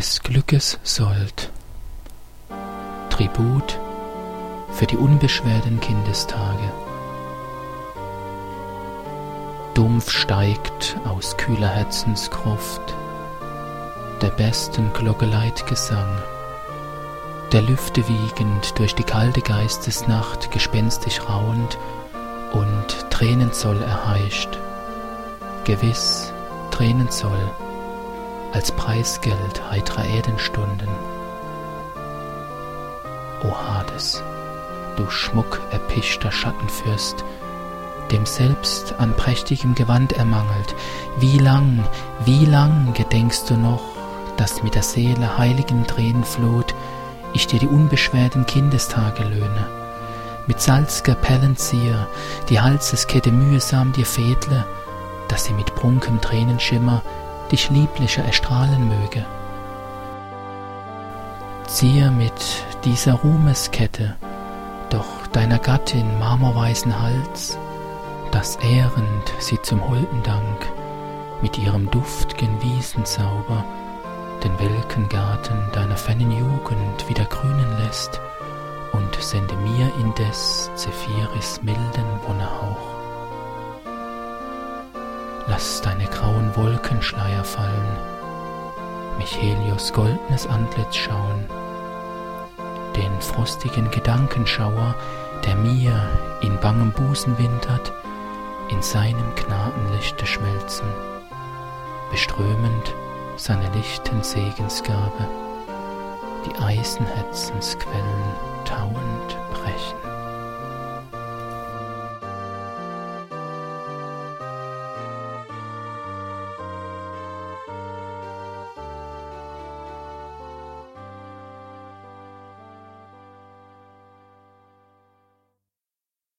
des Glückes Sold. Tribut für die unbeschwerten Kindestage. Dumpf steigt aus kühler Herzensgruft der besten Glockeleitgesang, der Lüfte wiegend durch die kalte Geistesnacht gespenstisch rauend und Tränenzoll erheischt, gewiss Tränenzoll als Preisgeld heitrer Erdenstunden. O Hades, du Schmuck erpischter Schattenfürst, dem selbst an prächtigem Gewand ermangelt, wie lang, wie lang gedenkst du noch, dass mit der Seele heiligen Tränenflut ich dir die unbeschwerten Kindestage löhne, mit salzger Pellenzier die Halseskette mühsam dir fädle, dass sie mit prunkem Tränenschimmer dich lieblicher erstrahlen möge. Ziehe mit dieser Ruhmeskette doch deiner Gattin marmorweißen Hals, dass ehrend sie zum holden Dank mit ihrem duftgen Wiesenzauber den welken Garten deiner fernen Jugend wieder grünen lässt und sende mir indes Zephyris milden Wonnehauch. Lass deine grauen Wolkenschleier fallen, mich Helios goldnes Antlitz schauen, den frostigen Gedankenschauer, der mir in bangem Busen wintert, in seinem Gnadenlichte schmelzen, beströmend seine lichten Segensgabe, die Eisenherzensquellen tauend brechen.